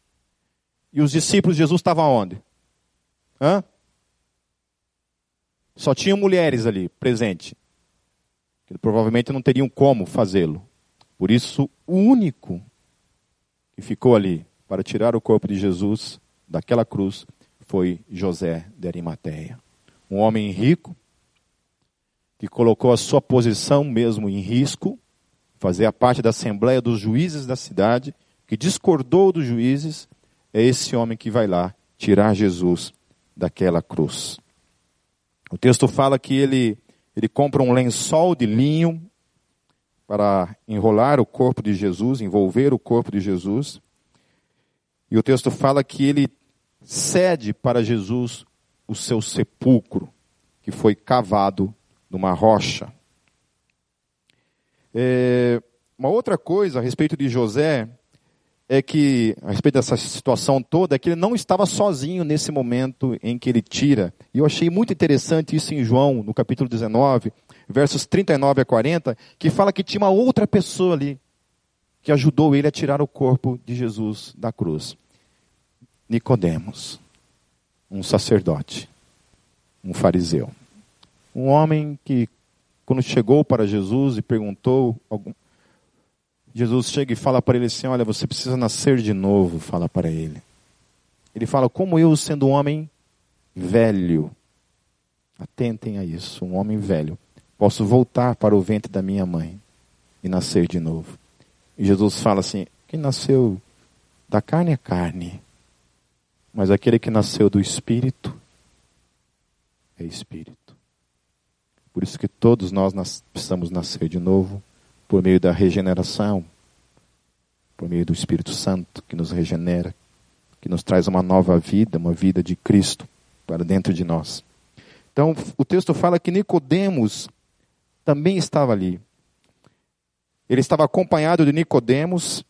E os discípulos de Jesus estavam onde? Hã? Só tinham mulheres ali presente. Que provavelmente não teriam como fazê-lo. Por isso, o único que ficou ali para tirar o corpo de Jesus daquela cruz foi José de Arimateia. Um homem rico que colocou a sua posição mesmo em risco, fazia parte da assembleia dos juízes da cidade, que discordou dos juízes, é esse homem que vai lá tirar Jesus daquela cruz. O texto fala que ele, ele compra um lençol de linho para enrolar o corpo de Jesus, envolver o corpo de Jesus. E o texto fala que ele cede para Jesus o seu sepulcro, que foi cavado numa rocha. É, uma outra coisa a respeito de José é que, a respeito dessa situação toda, é que ele não estava sozinho nesse momento em que ele tira. E eu achei muito interessante isso em João, no capítulo 19, versos 39 a 40, que fala que tinha uma outra pessoa ali que ajudou ele a tirar o corpo de Jesus da cruz. Nicodemos, um sacerdote, um fariseu. Um homem que, quando chegou para Jesus e perguntou, Jesus chega e fala para ele assim: Olha, você precisa nascer de novo, fala para ele. Ele fala: Como eu, sendo um homem velho, atentem a isso, um homem velho, posso voltar para o ventre da minha mãe e nascer de novo. E Jesus fala assim: Quem nasceu da carne é carne, mas aquele que nasceu do Espírito é Espírito. Por isso que todos nós nas, precisamos nascer de novo por meio da regeneração, por meio do Espírito Santo que nos regenera, que nos traz uma nova vida, uma vida de Cristo para dentro de nós. Então, o texto fala que Nicodemos também estava ali. Ele estava acompanhado de Nicodemos,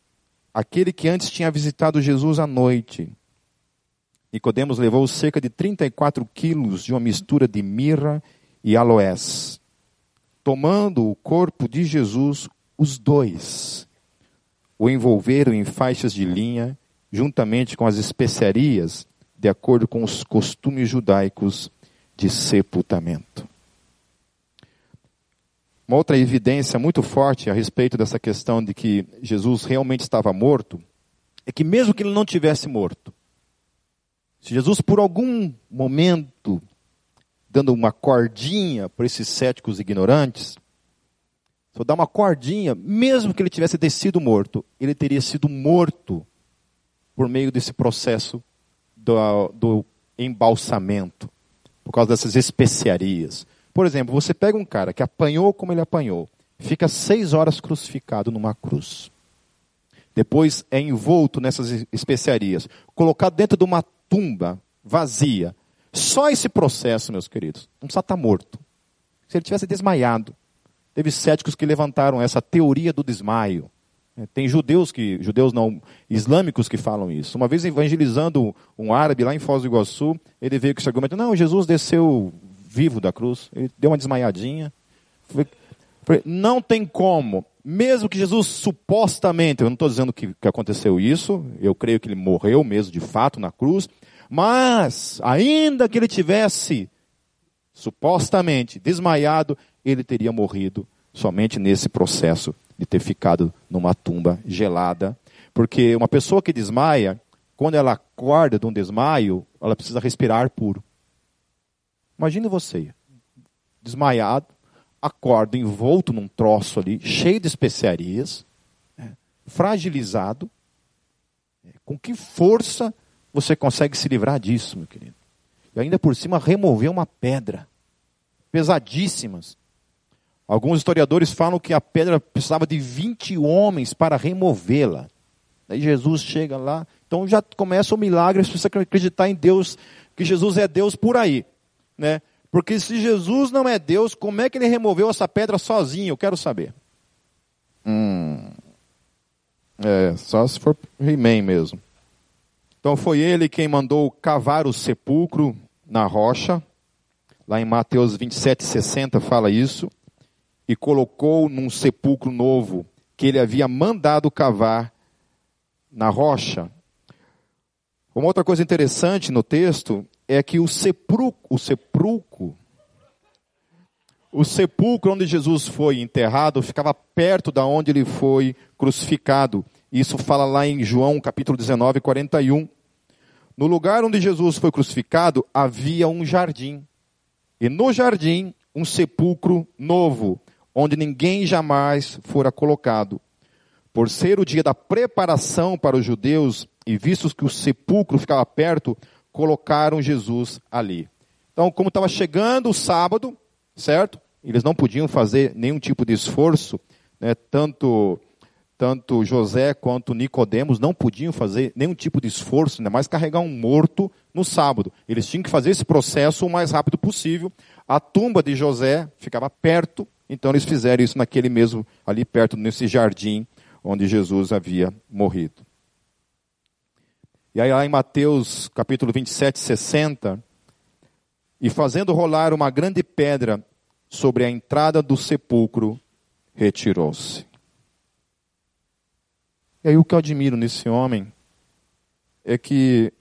aquele que antes tinha visitado Jesus à noite. Nicodemos levou cerca de 34 quilos de uma mistura de mirra e aloés. Tomando o corpo de Jesus, os dois o envolveram em faixas de linha, juntamente com as especiarias, de acordo com os costumes judaicos de sepultamento. Uma outra evidência muito forte a respeito dessa questão de que Jesus realmente estava morto é que, mesmo que ele não tivesse morto, se Jesus, por algum momento, dando uma cordinha para esses céticos ignorantes, só dá uma cordinha, mesmo que ele tivesse descido morto, ele teria sido morto por meio desse processo do, do embalsamento, por causa dessas especiarias. Por exemplo, você pega um cara que apanhou como ele apanhou, fica seis horas crucificado numa cruz. Depois é envolto nessas especiarias, colocado dentro de uma tumba vazia. Só esse processo, meus queridos, não precisa estar morto. Se ele tivesse desmaiado. Teve céticos que levantaram essa teoria do desmaio. É, tem judeus que, judeus não, islâmicos que falam isso. Uma vez evangelizando um árabe lá em Foz do Iguaçu, ele veio com esse argumento, não, Jesus desceu vivo da cruz, ele deu uma desmaiadinha. Não tem como, mesmo que Jesus supostamente, eu não estou dizendo que, que aconteceu isso, eu creio que ele morreu mesmo de fato na cruz, mas, ainda que ele tivesse supostamente desmaiado, ele teria morrido somente nesse processo de ter ficado numa tumba gelada. Porque uma pessoa que desmaia, quando ela acorda de um desmaio, ela precisa respirar ar puro. Imagine você, desmaiado, acorda envolto num troço ali, cheio de especiarias, né? fragilizado, com que força você consegue se livrar disso, meu querido? E ainda por cima remover uma pedra, pesadíssimas. Alguns historiadores falam que a pedra precisava de 20 homens para removê-la. Aí Jesus chega lá, então já começa o milagre, você acreditar em Deus, que Jesus é Deus por aí, né? Porque se Jesus não é Deus, como é que ele removeu essa pedra sozinho? Eu quero saber. Hum. É, só se for He-Man mesmo. Então foi ele quem mandou cavar o sepulcro na rocha. Lá em Mateus 27, 60 fala isso. E colocou num sepulcro novo que ele havia mandado cavar na rocha. Uma outra coisa interessante no texto é que o sepulcro, o sepulcro, o sepulcro onde Jesus foi enterrado ficava perto da onde ele foi crucificado. Isso fala lá em João capítulo 19, 41. No lugar onde Jesus foi crucificado havia um jardim. E no jardim, um sepulcro novo, onde ninguém jamais fora colocado. Por ser o dia da preparação para os judeus, e vistos que o sepulcro ficava perto, colocaram Jesus ali. Então, como estava chegando o sábado, certo? Eles não podiam fazer nenhum tipo de esforço, né? tanto tanto José quanto Nicodemos não podiam fazer nenhum tipo de esforço, ainda mais carregar um morto no sábado. Eles tinham que fazer esse processo o mais rápido possível. A tumba de José ficava perto, então eles fizeram isso naquele mesmo, ali perto, nesse jardim onde Jesus havia morrido. E aí lá em Mateus capítulo 27, 60, e fazendo rolar uma grande pedra sobre a entrada do sepulcro, retirou-se. E aí o que eu admiro nesse homem é que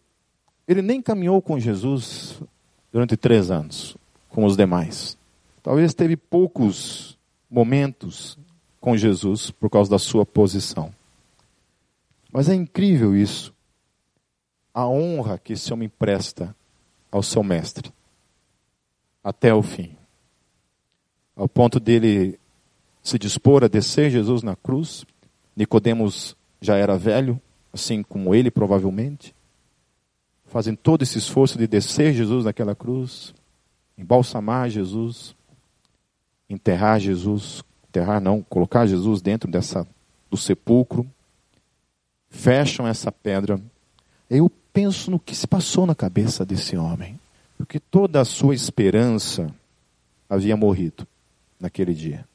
ele nem caminhou com Jesus durante três anos, com os demais. Talvez teve poucos momentos com Jesus por causa da sua posição. Mas é incrível isso a honra que esse homem presta ao seu mestre até o fim. Ao ponto dele se dispor a descer Jesus na cruz. Nicodemos já era velho, assim como ele provavelmente. Fazem todo esse esforço de descer Jesus naquela cruz, embalsamar Jesus, enterrar Jesus, enterrar não, colocar Jesus dentro dessa do sepulcro. Fecham essa pedra. Eu penso no que se passou na cabeça desse homem. Porque toda a sua esperança havia morrido naquele dia.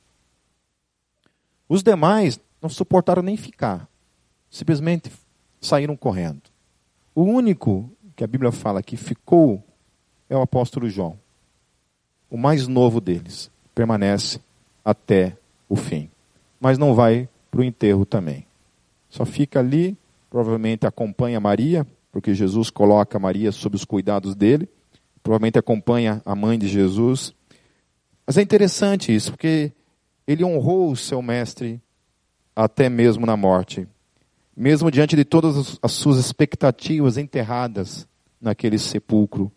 Os demais não suportaram nem ficar. Simplesmente saíram correndo. O único que a Bíblia fala que ficou é o apóstolo João. O mais novo deles. Permanece até o fim. Mas não vai para o enterro também. Só fica ali, provavelmente acompanha Maria, porque Jesus coloca Maria sob os cuidados dele, provavelmente acompanha a mãe de Jesus. Mas é interessante isso, porque ele honrou o seu mestre até mesmo na morte. Mesmo diante de todas as suas expectativas enterradas naquele sepulcro,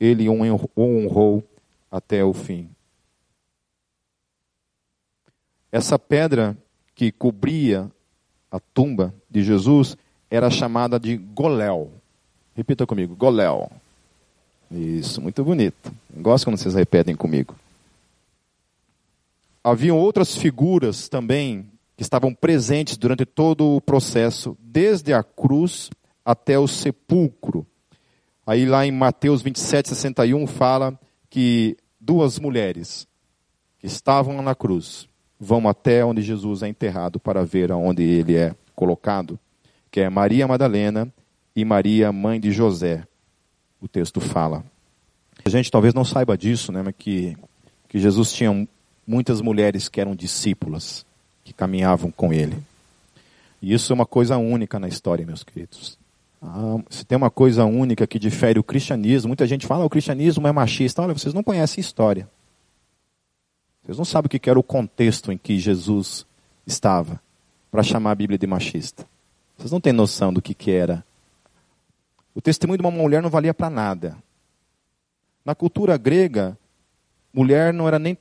ele o honrou até o fim. Essa pedra que cobria a tumba de Jesus era chamada de Goléu. Repita comigo, Goléu. Isso, muito bonito. Gosto quando vocês repetem comigo. Haviam outras figuras também que estavam presentes durante todo o processo, desde a cruz até o sepulcro. Aí lá em Mateus 27, 61 fala que duas mulheres que estavam na cruz vão até onde Jesus é enterrado para ver aonde ele é colocado, que é Maria Madalena e Maria, mãe de José. O texto fala. A gente talvez não saiba disso, né, mas que, que Jesus tinha muitas mulheres que eram discípulas, que caminhavam com ele. E isso é uma coisa única na história, meus queridos. Ah, se tem uma coisa única que difere o cristianismo, muita gente fala que ah, o cristianismo é machista. Olha, vocês não conhecem história. Vocês não sabem o que era o contexto em que Jesus estava para chamar a Bíblia de machista. Vocês não têm noção do que, que era o testemunho de uma mulher não valia para nada. Na cultura grega, mulher não era nem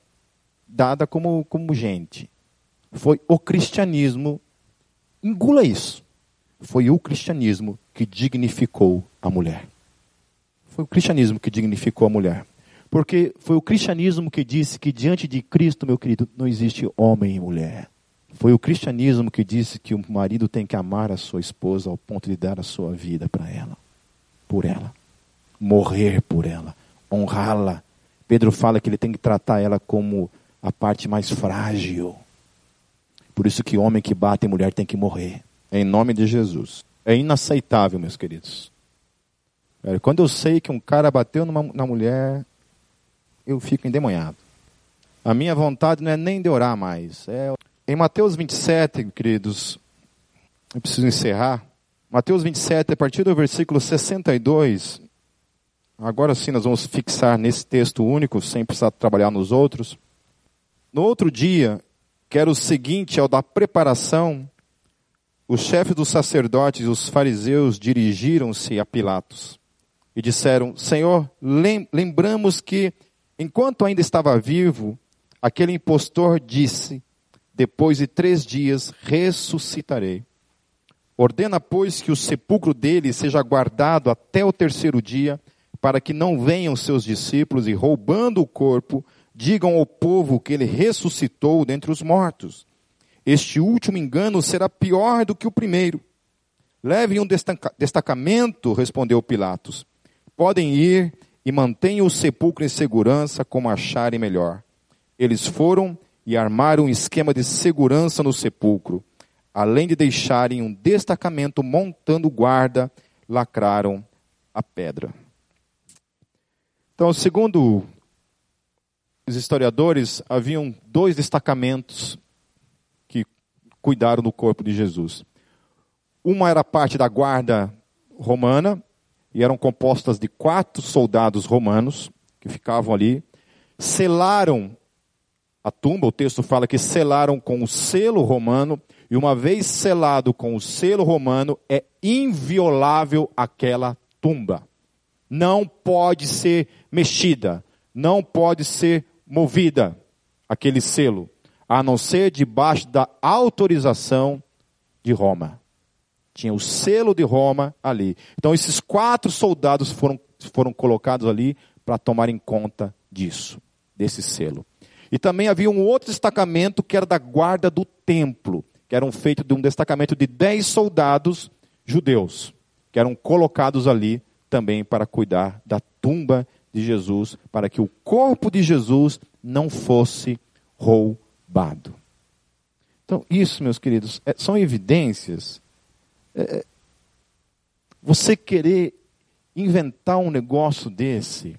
dada como, como gente. Foi o cristianismo Engula isso. Foi o cristianismo que dignificou a mulher. Foi o cristianismo que dignificou a mulher. Porque foi o cristianismo que disse que diante de Cristo, meu querido, não existe homem e mulher. Foi o cristianismo que disse que o marido tem que amar a sua esposa ao ponto de dar a sua vida para ela, por ela, morrer por ela, honrá-la. Pedro fala que ele tem que tratar ela como a parte mais frágil. Por isso que homem que bate em mulher tem que morrer. Em nome de Jesus. É inaceitável, meus queridos. Quando eu sei que um cara bateu numa, na mulher, eu fico endemoniado. A minha vontade não é nem de orar mais. É... Em Mateus 27, queridos, eu preciso encerrar. Mateus 27, a partir do versículo 62. Agora sim nós vamos fixar nesse texto único, sem precisar trabalhar nos outros. No outro dia, que era o seguinte ao da preparação, os chefes dos sacerdotes e os fariseus dirigiram-se a Pilatos e disseram: Senhor, lembramos que, enquanto ainda estava vivo, aquele impostor disse: Depois de três dias ressuscitarei. Ordena, pois, que o sepulcro dele seja guardado até o terceiro dia, para que não venham seus discípulos e, roubando o corpo, digam ao povo que ele ressuscitou dentre os mortos. Este último engano será pior do que o primeiro. Levem um destacamento, respondeu Pilatos. Podem ir e mantenham o sepulcro em segurança como acharem melhor. Eles foram e armaram um esquema de segurança no sepulcro. Além de deixarem um destacamento montando guarda, lacraram a pedra. Então, segundo os historiadores, haviam dois destacamentos que cuidaram do corpo de Jesus. Uma era parte da guarda romana, e eram compostas de quatro soldados romanos que ficavam ali, selaram a tumba, o texto fala que selaram com o selo romano, e uma vez selado com o selo romano, é inviolável aquela tumba. Não pode ser mexida, não pode ser movida aquele selo, a não ser debaixo da autorização de Roma. Tinha o selo de Roma ali. Então esses quatro soldados foram, foram colocados ali para tomarem conta disso, desse selo. E também havia um outro destacamento que era da guarda do templo, que eram feito de um destacamento de dez soldados judeus, que eram colocados ali também para cuidar da tumba de Jesus, para que o corpo de Jesus não fosse roubado. Então, isso, meus queridos, é, são evidências. É, é, você querer inventar um negócio desse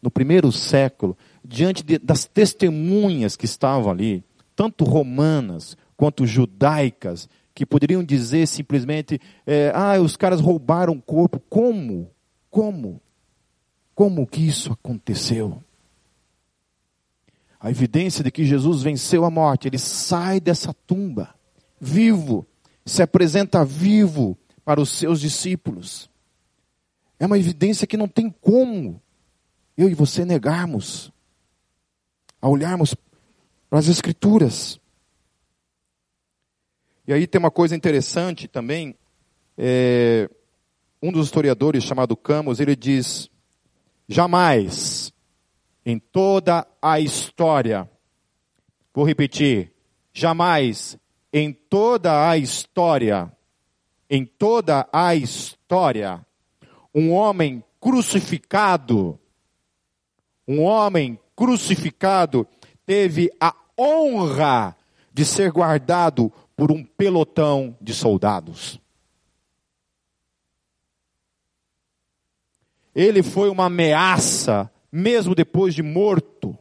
no primeiro século, diante de, das testemunhas que estavam ali, tanto romanas quanto judaicas, que poderiam dizer simplesmente: é, ah, os caras roubaram o corpo. Como? Como? Como que isso aconteceu? A evidência de que Jesus venceu a morte, ele sai dessa tumba, vivo, se apresenta vivo para os seus discípulos. É uma evidência que não tem como eu e você negarmos, a olharmos para as Escrituras. E aí tem uma coisa interessante também, é, um dos historiadores chamado Camus, ele diz Jamais em toda a história, vou repetir, jamais em toda a história, em toda a história, um homem crucificado, um homem crucificado teve a honra de ser guardado por um pelotão de soldados. Ele foi uma ameaça, mesmo depois de morto.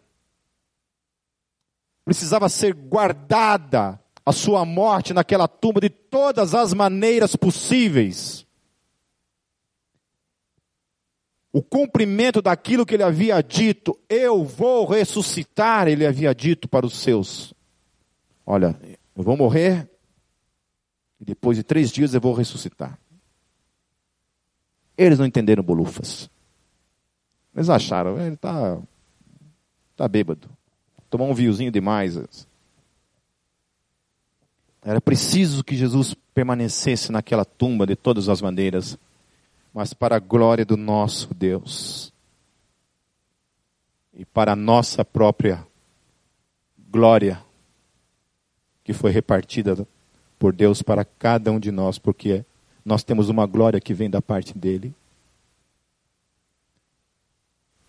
Precisava ser guardada a sua morte naquela tumba de todas as maneiras possíveis. O cumprimento daquilo que ele havia dito, eu vou ressuscitar, ele havia dito para os seus. Olha, eu vou morrer e depois de três dias eu vou ressuscitar. Eles não entenderam bolufas. Eles acharam, ele está tá bêbado. Tomou um viozinho demais. Era preciso que Jesus permanecesse naquela tumba de todas as maneiras, mas para a glória do nosso Deus e para a nossa própria glória que foi repartida por Deus para cada um de nós, porque nós temos uma glória que vem da parte dele.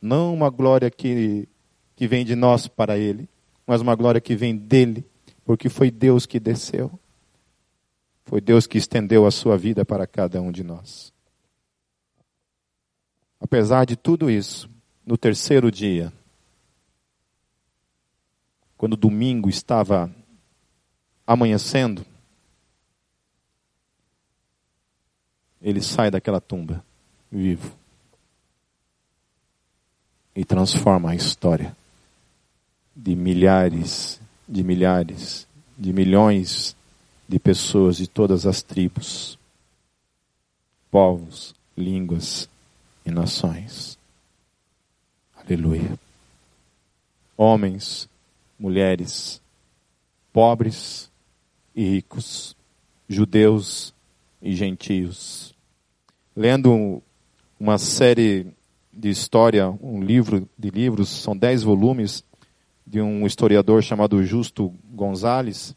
Não uma glória que, que vem de nós para ele, mas uma glória que vem dele, porque foi Deus que desceu. Foi Deus que estendeu a sua vida para cada um de nós. Apesar de tudo isso, no terceiro dia, quando o domingo estava amanhecendo, ele sai daquela tumba vivo e transforma a história de milhares, de milhares, de milhões de pessoas de todas as tribos, povos, línguas e nações. Aleluia. Homens, mulheres, pobres e ricos, judeus e gentios. Lendo uma série de história, um livro de livros, são dez volumes, de um historiador chamado Justo Gonzales,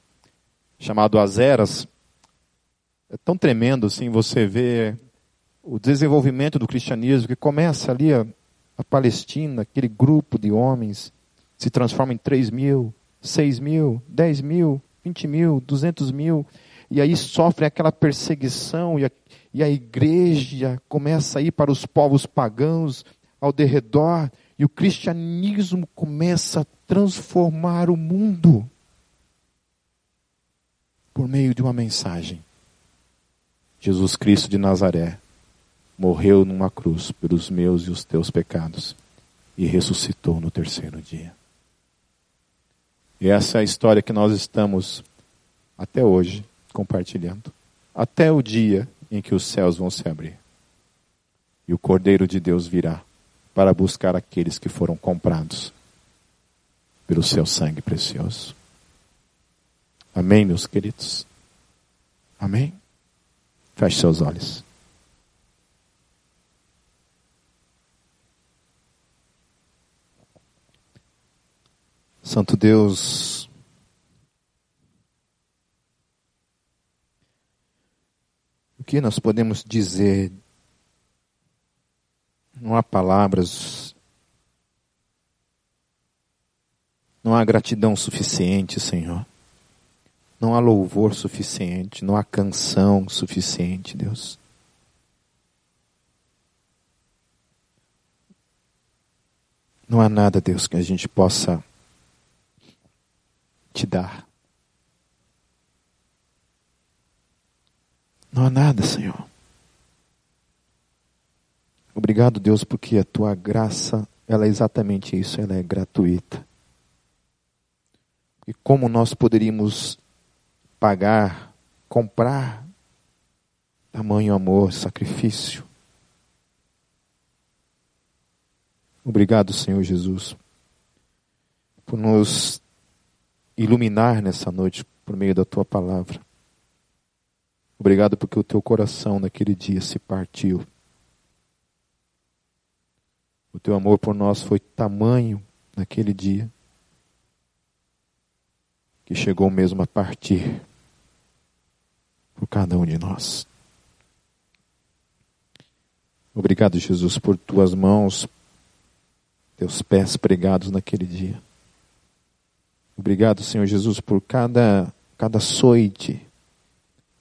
chamado As Eras. É tão tremendo assim você ver o desenvolvimento do cristianismo que começa ali a, a Palestina, aquele grupo de homens se transforma em 3 mil, 6 mil, 10 mil, 20 mil, 200 mil, e aí sofre aquela perseguição, e e a igreja começa a ir para os povos pagãos ao derredor, e o cristianismo começa a transformar o mundo por meio de uma mensagem. Jesus Cristo de Nazaré morreu numa cruz pelos meus e os teus pecados e ressuscitou no terceiro dia. E essa é a história que nós estamos até hoje compartilhando. Até o dia em que os céus vão se abrir. E o Cordeiro de Deus virá para buscar aqueles que foram comprados pelo seu sangue precioso. Amém, meus queridos? Amém? Feche seus olhos. Santo Deus, o que nós podemos dizer? Não há palavras, não há gratidão suficiente, Senhor. Não há louvor suficiente, não há canção suficiente, Deus. Não há nada, Deus, que a gente possa te dar. Não há nada, Senhor. Obrigado, Deus, porque a tua graça, ela é exatamente isso, ela é gratuita. E como nós poderíamos pagar, comprar tamanho amor, sacrifício? Obrigado, Senhor Jesus, por nos iluminar nessa noite por meio da tua palavra. Obrigado porque o teu coração naquele dia se partiu. O teu amor por nós foi tamanho naquele dia que chegou mesmo a partir por cada um de nós. Obrigado, Jesus, por tuas mãos, teus pés pregados naquele dia. Obrigado, Senhor Jesus, por cada, cada açoite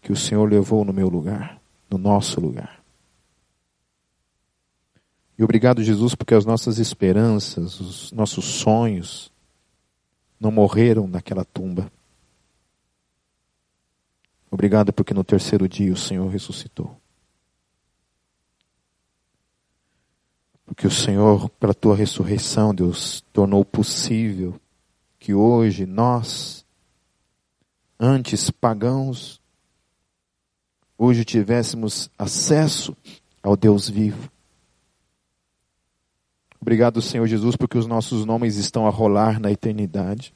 que o Senhor levou no meu lugar, no nosso lugar. E obrigado, Jesus, porque as nossas esperanças, os nossos sonhos não morreram naquela tumba. Obrigado porque no terceiro dia o Senhor ressuscitou. Porque o Senhor, pela tua ressurreição, Deus, tornou possível que hoje nós, antes pagãos, hoje tivéssemos acesso ao Deus vivo. Obrigado, Senhor Jesus, porque os nossos nomes estão a rolar na eternidade.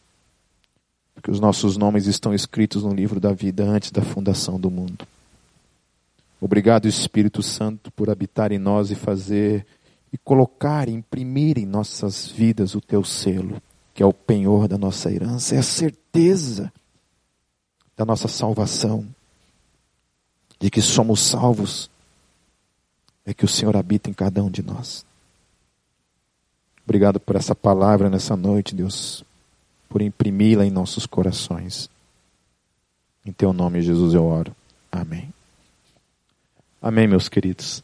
porque os nossos nomes estão escritos no livro da vida antes da fundação do mundo. Obrigado, Espírito Santo, por habitar em nós e fazer e colocar, imprimir em nossas vidas o teu selo, que é o penhor da nossa herança, é a certeza da nossa salvação, de que somos salvos, é que o Senhor habita em cada um de nós. Obrigado por essa palavra nessa noite, Deus, por imprimi-la em nossos corações. Em teu nome, Jesus, eu oro. Amém. Amém, meus queridos.